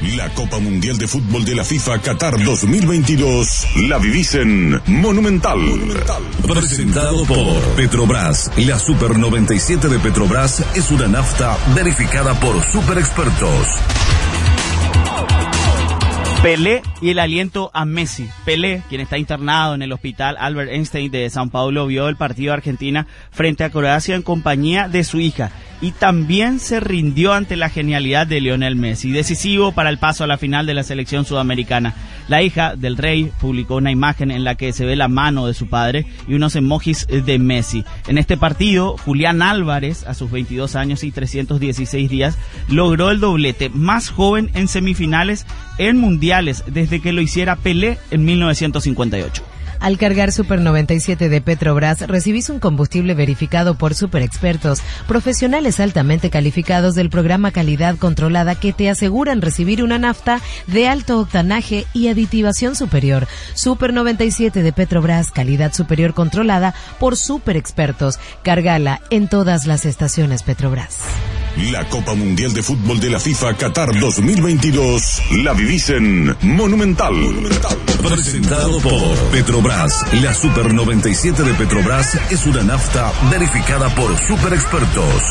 La Copa Mundial de Fútbol de la FIFA Qatar 2022 la vivís en Monumental. Presentado por Petrobras. La Super 97 de Petrobras es una nafta verificada por super expertos. Pelé y el aliento a Messi. Pelé, quien está internado en el hospital Albert Einstein de San Paulo, vio el partido de Argentina frente a Croacia en compañía de su hija y también se rindió ante la genialidad de Lionel Messi, decisivo para el paso a la final de la selección sudamericana. La hija del rey publicó una imagen en la que se ve la mano de su padre y unos emojis de Messi. En este partido, Julián Álvarez, a sus 22 años y 316 días, logró el doblete más joven en semifinales en mundiales desde que lo hiciera Pelé en 1958. Al cargar Super 97 de Petrobras, recibís un combustible verificado por super expertos, profesionales altamente calificados del programa Calidad Controlada que te aseguran recibir una nafta de alto octanaje y aditivación superior. Super 97 de Petrobras, calidad superior controlada por super expertos. Cargala en todas las estaciones Petrobras. La Copa Mundial de Fútbol de la FIFA Qatar 2022 la vivís en Monumental. Presentado por Petrobras. La Super 97 de Petrobras es una nafta verificada por super expertos.